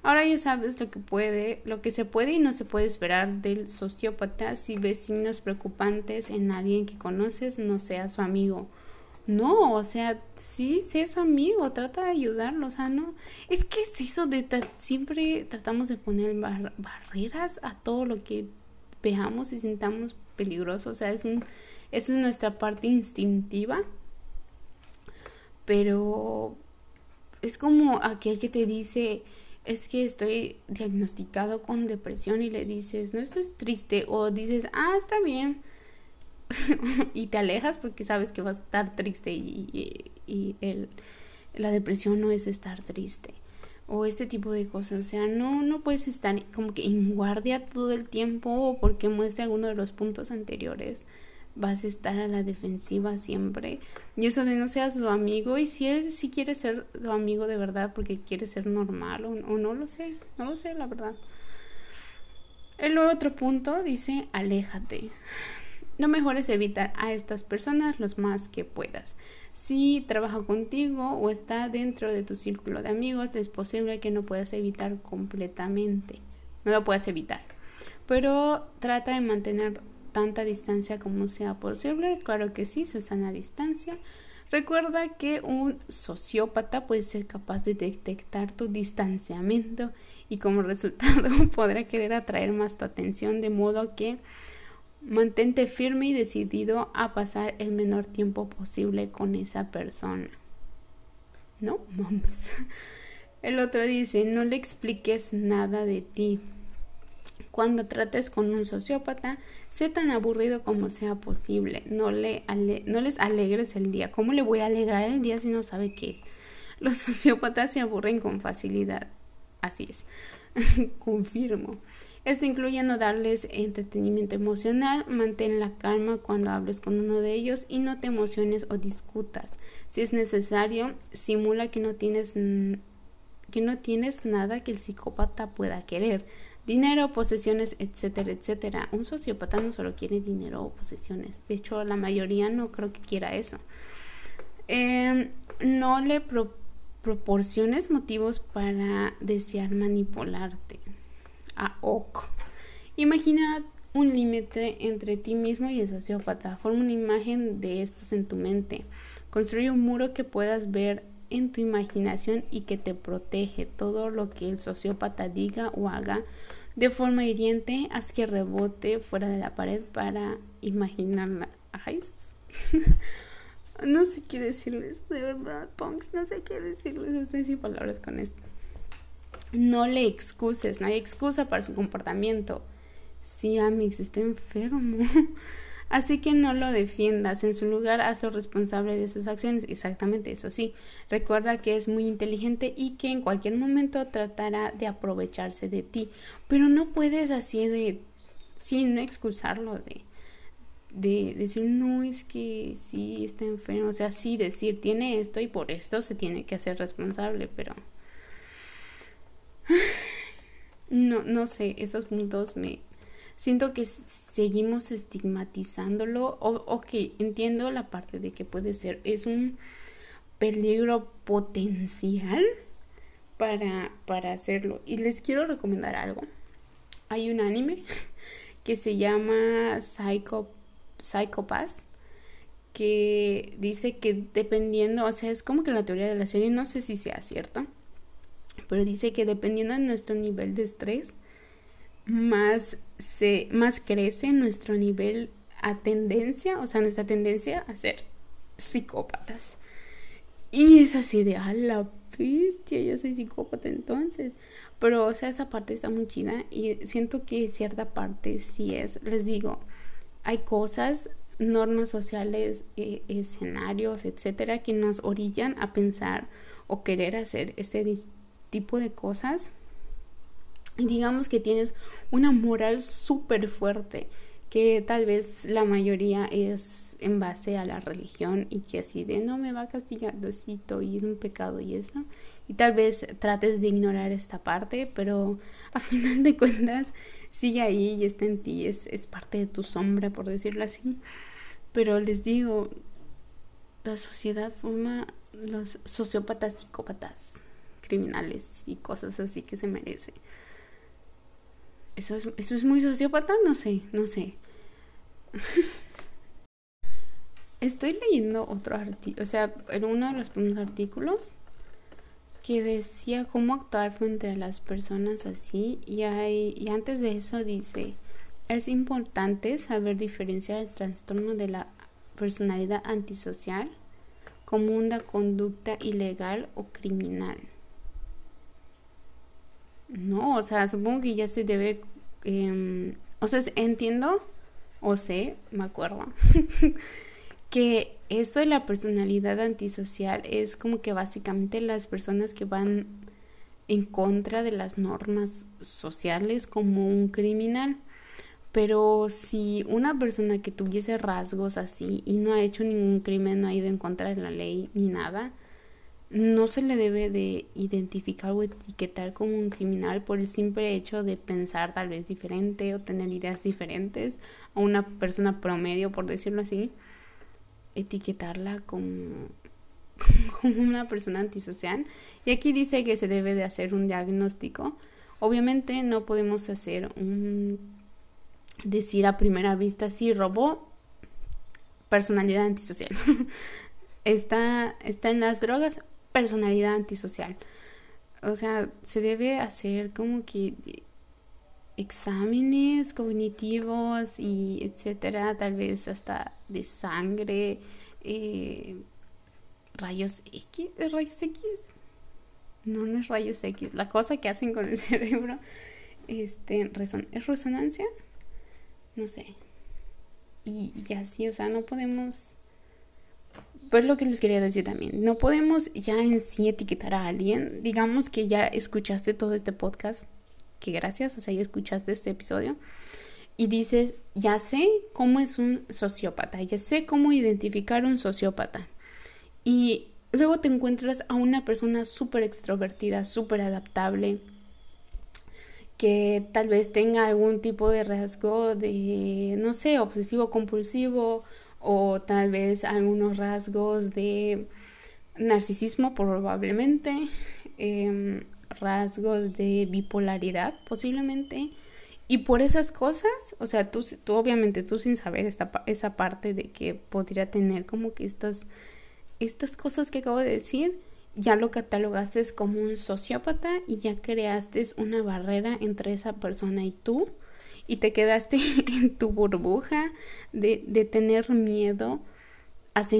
Ahora ya sabes lo que puede, lo que se puede y no se puede esperar del sociópata. Si ves signos preocupantes en alguien que conoces, no sea su amigo. No, o sea, sí, sé su amigo, trata de ayudarlo, o sea, no. Es que es eso de siempre tratamos de poner barreras a todo lo que veamos y sintamos peligroso, o sea, es un, esa es nuestra parte instintiva, pero es como aquel que te dice, es que estoy diagnosticado con depresión y le dices, no estás triste, o dices, ah, está bien, y te alejas porque sabes que vas a estar triste y, y, el, la depresión no es estar triste o este tipo de cosas. O sea, no, no puedes estar como que en guardia todo el tiempo o porque muestre alguno de los puntos anteriores. Vas a estar a la defensiva siempre. Y eso de no seas su amigo. Y si él si quiere ser tu amigo de verdad porque quiere ser normal o, o no lo sé. No lo sé, la verdad. El otro punto dice aléjate. Lo mejor es evitar a estas personas los más que puedas. Si trabaja contigo o está dentro de tu círculo de amigos, es posible que no puedas evitar completamente. No lo puedas evitar. Pero trata de mantener tanta distancia como sea posible. Claro que sí, Susana distancia. Recuerda que un sociópata puede ser capaz de detectar tu distanciamiento y como resultado podrá querer atraer más tu atención de modo que Mantente firme y decidido a pasar el menor tiempo posible con esa persona. No mames. El otro dice, no le expliques nada de ti. Cuando trates con un sociópata, sé tan aburrido como sea posible. No, le no les alegres el día. ¿Cómo le voy a alegrar el día si no sabe qué es? Los sociópatas se aburren con facilidad. Así es. Confirmo. Esto incluye no darles entretenimiento emocional, mantén la calma cuando hables con uno de ellos y no te emociones o discutas. Si es necesario, simula que no tienes que no tienes nada que el psicópata pueda querer. Dinero, posesiones, etcétera, etcétera. Un sociópata no solo quiere dinero o posesiones. De hecho, la mayoría no creo que quiera eso. Em, no le proporciones motivos para desear manipularte a ok. Imagina un límite entre ti mismo y el sociópata. Forma una imagen de estos en tu mente. Construye un muro que puedas ver en tu imaginación y que te protege. Todo lo que el sociópata diga o haga de forma hiriente, haz que rebote fuera de la pared para imaginarla. Ay, no sé qué decirles, de verdad, punks, no sé qué decirles. Estoy sin palabras con esto. No le excuses, no hay excusa para su comportamiento. Sí, Amix está enfermo. Así que no lo defiendas, en su lugar hazlo responsable de sus acciones. Exactamente eso sí. Recuerda que es muy inteligente y que en cualquier momento tratará de aprovecharse de ti. Pero no puedes así de, sí, no excusarlo de, de decir, no, es que sí está enfermo. O sea, sí decir, tiene esto y por esto se tiene que hacer responsable, pero no, no sé, esos puntos me... Siento que seguimos estigmatizándolo. O, ok, entiendo la parte de que puede ser, es un peligro potencial, para, para hacerlo. Y les quiero recomendar algo. Hay un anime que se llama Psycho, Psycho Pass que dice que dependiendo, o sea, es como que la teoría de la serie, no sé si sea cierto, pero dice que dependiendo de nuestro nivel de estrés, más, se, más crece nuestro nivel a tendencia, o sea, nuestra tendencia a ser psicópatas. Y es así de, a la bestia, yo soy psicópata entonces. Pero, o sea, esa parte está muy chida y siento que cierta parte sí es. Les digo, hay cosas normas sociales, eh, escenarios, etcétera, que nos orillan a pensar o querer hacer este tipo de cosas. Y digamos que tienes una moral súper fuerte, que tal vez la mayoría es en base a la religión y que así de no me va a castigar Diosito y es un pecado y eso. Y tal vez trates de ignorar esta parte, pero a final de cuentas sigue ahí y está en ti, es, es parte de tu sombra, por decirlo así. Pero les digo, la sociedad forma los sociópatas, psicópatas, criminales y cosas así que se merece. ¿Eso es, ¿Eso es muy sociópata? No sé, no sé. Estoy leyendo otro artículo, o sea, en uno de los primeros artículos que decía cómo actuar frente a las personas así y, hay, y antes de eso dice, es importante saber diferenciar el trastorno de la personalidad antisocial como una conducta ilegal o criminal. No, o sea, supongo que ya se debe... Em, o sea, entiendo o sé, me acuerdo, que esto de la personalidad antisocial es como que básicamente las personas que van en contra de las normas sociales como un criminal. Pero si una persona que tuviese rasgos así y no ha hecho ningún crimen, no ha ido en contra de la ley ni nada, no se le debe de identificar o etiquetar como un criminal por el simple hecho de pensar tal vez diferente o tener ideas diferentes a una persona promedio, por decirlo así, etiquetarla como, como una persona antisocial. Y aquí dice que se debe de hacer un diagnóstico. Obviamente no podemos hacer un decir a primera vista si robó personalidad antisocial. está, está en las drogas, personalidad antisocial. O sea, se debe hacer como que exámenes cognitivos y etcétera, tal vez hasta de sangre, eh, rayos X, rayos X, no, no es rayos X, la cosa que hacen con el cerebro, este, ¿es resonancia? No sé. Y, y así, o sea, no podemos pues lo que les quería decir también, no podemos ya en sí etiquetar a alguien. Digamos que ya escuchaste todo este podcast, que gracias, o sea, ya escuchaste este episodio. Y dices, ya sé cómo es un sociópata, ya sé cómo identificar un sociópata. Y luego te encuentras a una persona súper extrovertida, súper adaptable, que tal vez tenga algún tipo de rasgo de, no sé, obsesivo compulsivo o tal vez algunos rasgos de narcisismo probablemente, em, rasgos de bipolaridad posiblemente. Y por esas cosas, o sea, tú, tú obviamente tú sin saber esta, esa parte de que podría tener como que estas, estas cosas que acabo de decir, ya lo catalogaste como un sociópata y ya creaste una barrera entre esa persona y tú y te quedaste en tu burbuja de, de tener miedo hasta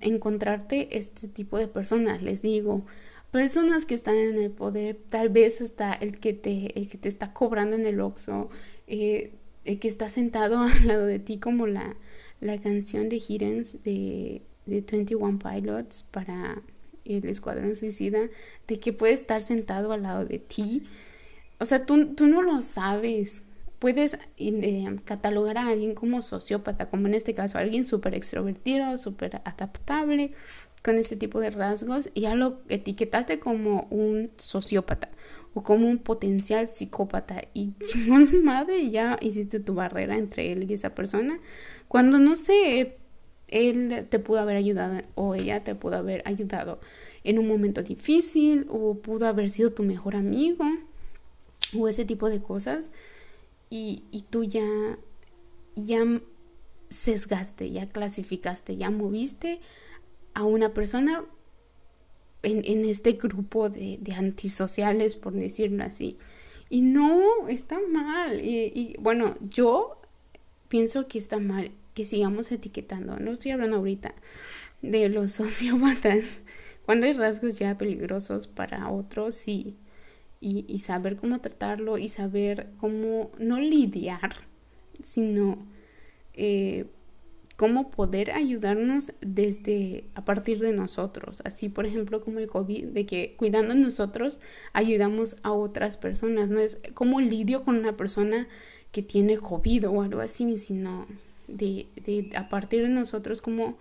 encontrarte este tipo de personas, les digo, personas que están en el poder, tal vez hasta el que te, el que te está cobrando en el Oxxo, eh, el que está sentado al lado de ti como la, la canción de Hidens de, de 21 Pilots para el Escuadrón Suicida, de que puede estar sentado al lado de ti. O sea, tú, tú no lo sabes puedes eh, catalogar a alguien como sociópata, como en este caso, alguien súper extrovertido, súper adaptable, con este tipo de rasgos, y ya lo etiquetaste como un sociópata o como un potencial psicópata. Y chingón madre, ya hiciste tu barrera entre él y esa persona. Cuando no sé, él te pudo haber ayudado o ella te pudo haber ayudado en un momento difícil o pudo haber sido tu mejor amigo o ese tipo de cosas y, y tú ya, ya sesgaste, ya clasificaste, ya moviste a una persona en, este grupo de, de, antisociales, por decirlo así. Y no, está mal. Y, y, bueno, yo pienso que está mal que sigamos etiquetando. No estoy hablando ahorita de los sociópatas. Cuando hay rasgos ya peligrosos para otros, sí. Y, y saber cómo tratarlo y saber cómo no lidiar, sino eh, cómo poder ayudarnos desde a partir de nosotros. Así, por ejemplo, como el COVID, de que cuidando nosotros ayudamos a otras personas. No es como lidio con una persona que tiene COVID o algo así, sino de, de a partir de nosotros como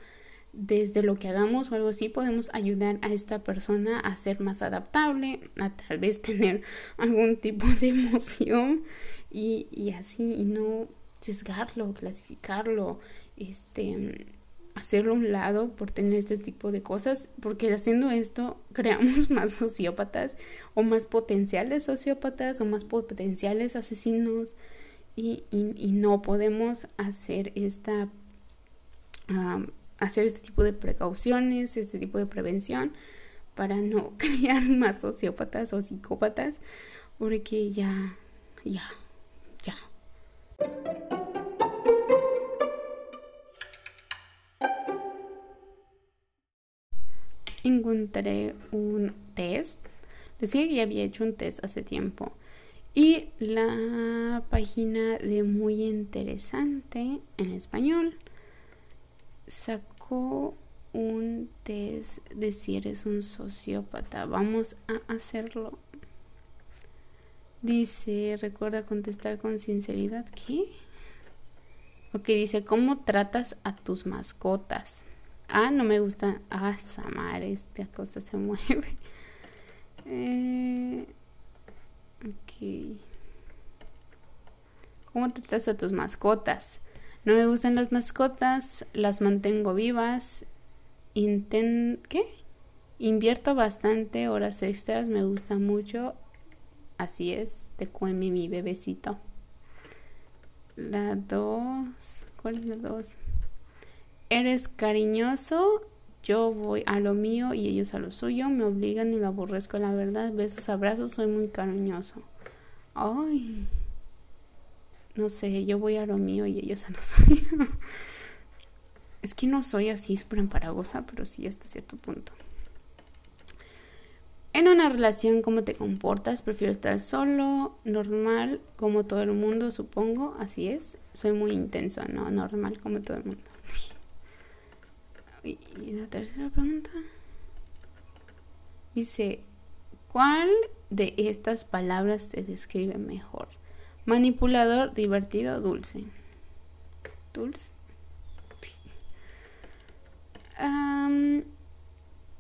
desde lo que hagamos o algo así podemos ayudar a esta persona a ser más adaptable, a tal vez tener algún tipo de emoción y, y así, y no sesgarlo, clasificarlo, este, hacerlo a un lado por tener este tipo de cosas, porque haciendo esto creamos más sociópatas o más potenciales sociópatas o más potenciales asesinos y, y, no podemos hacer esta hacer este tipo de precauciones, este tipo de prevención para no crear más sociópatas o psicópatas, porque ya, ya, ya. Encontré un test. Decía que ya había hecho un test hace tiempo. Y la página de Muy Interesante en español sacó un test de si eres un sociópata. Vamos a hacerlo. Dice, recuerda contestar con sinceridad. ¿Qué? Ok, dice, ¿cómo tratas a tus mascotas? Ah, no me gusta. Ah, Samar, esta cosa se mueve. Eh, ok. ¿Cómo tratas a tus mascotas? No me gustan las mascotas, las mantengo vivas. Inten ¿Qué? Invierto bastante horas extras, me gusta mucho Así es, te cueme mi bebecito. La dos. ¿Cuál es la dos? Eres cariñoso, yo voy a lo mío y ellos a lo suyo. Me obligan y lo aborrezco, la verdad. Besos, abrazos, soy muy cariñoso. Ay. No sé, yo voy a lo mío y ellos a lo suyo. es que no soy así súper emparagosa, pero sí hasta cierto punto. En una relación, ¿cómo te comportas? Prefiero estar solo, normal, como todo el mundo, supongo. Así es. Soy muy intenso, ¿no? Normal, como todo el mundo. Y la tercera pregunta. Dice, ¿cuál de estas palabras te describe mejor? Manipulador, divertido, dulce. Dulce.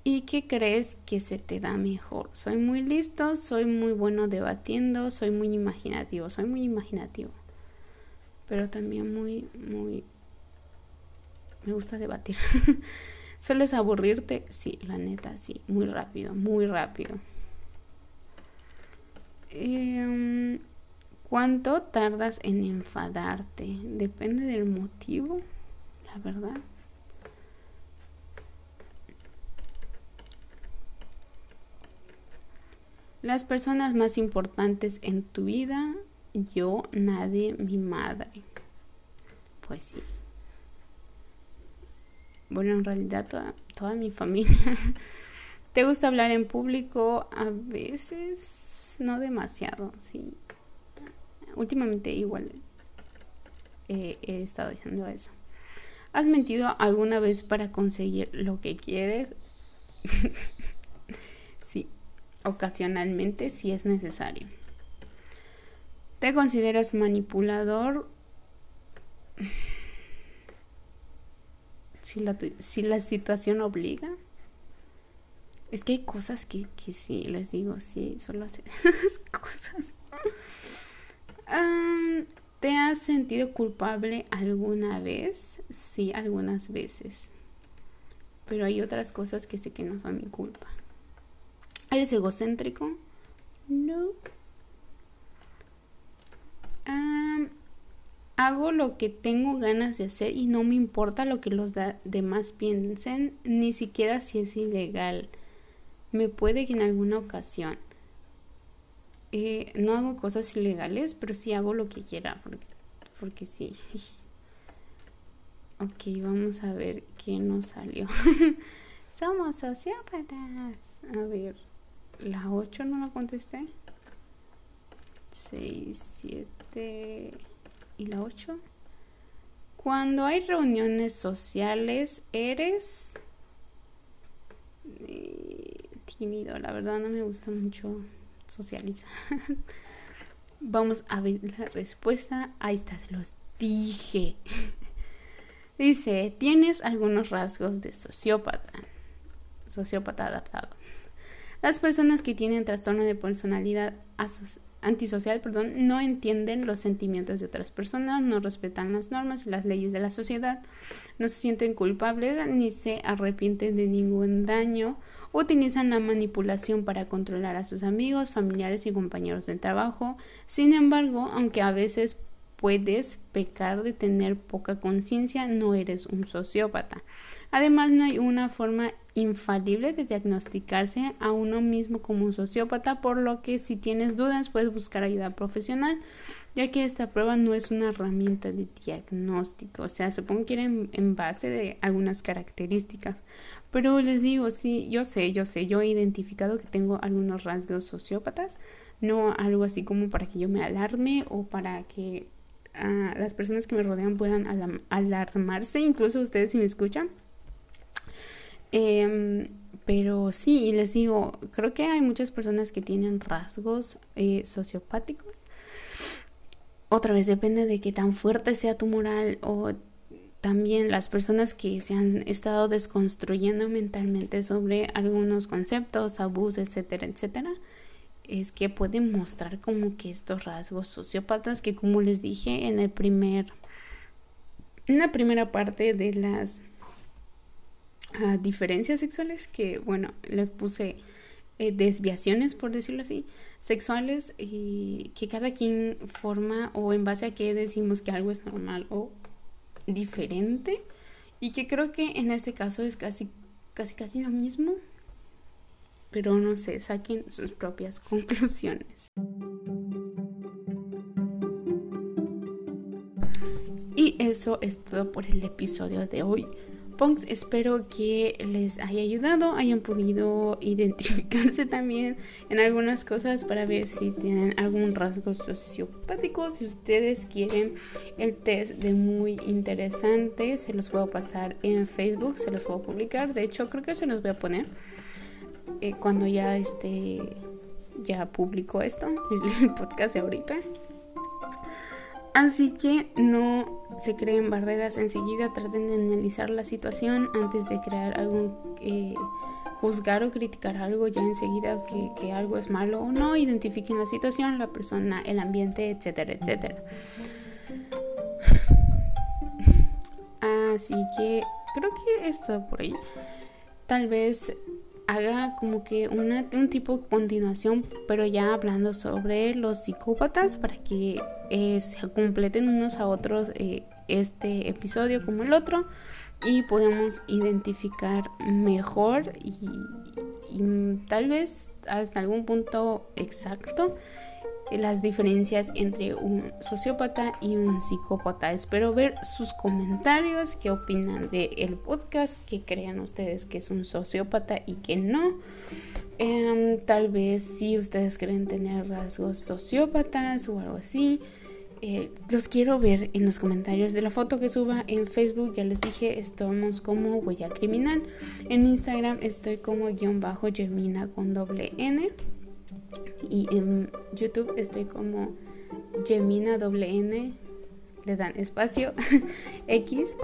¿Y qué crees que se te da mejor? Soy muy listo, soy muy bueno debatiendo, soy muy imaginativo, soy muy imaginativo. Pero también muy, muy... Me gusta debatir. ¿Sueles aburrirte? Sí, la neta, sí. Muy rápido, muy rápido. Eh, ¿Cuánto tardas en enfadarte? Depende del motivo, la verdad. Las personas más importantes en tu vida, yo, nadie, mi madre. Pues sí. Bueno, en realidad toda, toda mi familia. ¿Te gusta hablar en público? A veces, no demasiado, sí. Últimamente igual eh, he estado diciendo eso. ¿Has mentido alguna vez para conseguir lo que quieres? ocasionalmente si es necesario. ¿Te consideras manipulador? Si la, si la situación obliga. Es que hay cosas que, que sí, les digo, sí, solo hacer esas cosas. ¿Te has sentido culpable alguna vez? Sí, algunas veces. Pero hay otras cosas que sé que no son mi culpa. ¿Eres egocéntrico? No. hago lo que tengo ganas de hacer y no me importa lo que los demás piensen, ni siquiera si es ilegal. Me puede que en alguna ocasión eh, no hago cosas ilegales, pero sí hago lo que quiera, porque, porque sí. ok, vamos a ver qué nos salió. Somos sociópatas. A ver, la 8 no la contesté. 6, 7 y la 8. Cuando hay reuniones sociales, eres eh, tímido. La verdad no me gusta mucho socializar. Vamos a ver la respuesta. Ahí está, se los dije. Dice, tienes algunos rasgos de sociópata. Sociópata adaptado. Las personas que tienen trastorno de personalidad antisocial, perdón, no entienden los sentimientos de otras personas, no respetan las normas y las leyes de la sociedad, no se sienten culpables ni se arrepienten de ningún daño, utilizan la manipulación para controlar a sus amigos, familiares y compañeros de trabajo. Sin embargo, aunque a veces puedes pecar de tener poca conciencia, no eres un sociópata. Además, no hay una forma infalible de diagnosticarse a uno mismo como un sociópata, por lo que si tienes dudas puedes buscar ayuda profesional, ya que esta prueba no es una herramienta de diagnóstico, o sea, supongo que era en, base de algunas características. Pero les digo, sí, yo sé, yo sé, yo he identificado que tengo algunos rasgos sociópatas, no algo así como para que yo me alarme o para que ah, las personas que me rodean puedan alarmarse, incluso ustedes si me escuchan Em, pero sí, les digo, creo que hay muchas personas que tienen rasgos eh, sociopáticos. Otra vez depende de qué tan fuerte sea tu moral o también las personas que se han estado desconstruyendo mentalmente sobre algunos conceptos, abusos, etcétera, etcétera, es que pueden mostrar como que estos rasgos sociópatas que como les dije en el primer la primera parte de las diferencias sexuales que, bueno, le puse eh, desviaciones, por decirlo así, sexuales y que cada quien forma o en base a qué decimos que algo es normal o diferente. Y que creo que en este caso es casi, casi, casi lo mismo, pero no sé, saquen sus propias conclusiones. Y eso es todo por el episodio de hoy espero que les haya ayudado, hayan podido identificarse también en algunas cosas para ver si tienen algún rasgo sociopático. Si ustedes quieren el test de muy interesante, se los puedo pasar en Facebook, se los puedo publicar. De hecho, creo que se los voy a poner eh, cuando ya esté ya publico esto, el podcast de ahorita. Así que no se creen barreras enseguida, traten de analizar la situación antes de crear algún, eh, juzgar o criticar algo ya enseguida que, que, algo es malo o no, identifiquen la situación, la persona, el ambiente, etcétera, etcétera. Así que creo que esto por ahí. Tal vez haga como que una, un tipo de continuación, pero ya hablando sobre los psicópatas para que eh, se completen unos a otros eh, este episodio como el otro y podemos identificar mejor y, y tal vez hasta algún punto exacto las diferencias entre un sociópata y un psicópata. Espero ver sus comentarios, qué opinan del podcast, qué crean ustedes que es un sociópata y que no. Em, tal vez si ustedes creen tener rasgos sociópatas o algo así. Eh, los quiero ver en los comentarios de la foto que suba en Facebook. Ya les dije, estamos como huella criminal. En Instagram estoy como guion bajo Gemina con doble N. Y en YouTube estoy como Gemina N, le dan espacio X.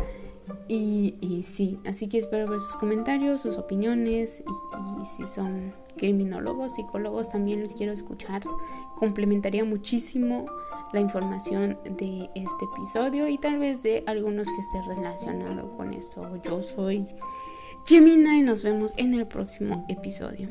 Y, y, sí, así que espero ver sus comentarios, sus opiniones y, si son criminólogos, psicólogos, también les quiero escuchar. Complementaría muchísimo la información de este episodio y tal vez de algunos que esté relacionado con eso. Yo soy Gemina y nos vemos en el próximo episodio.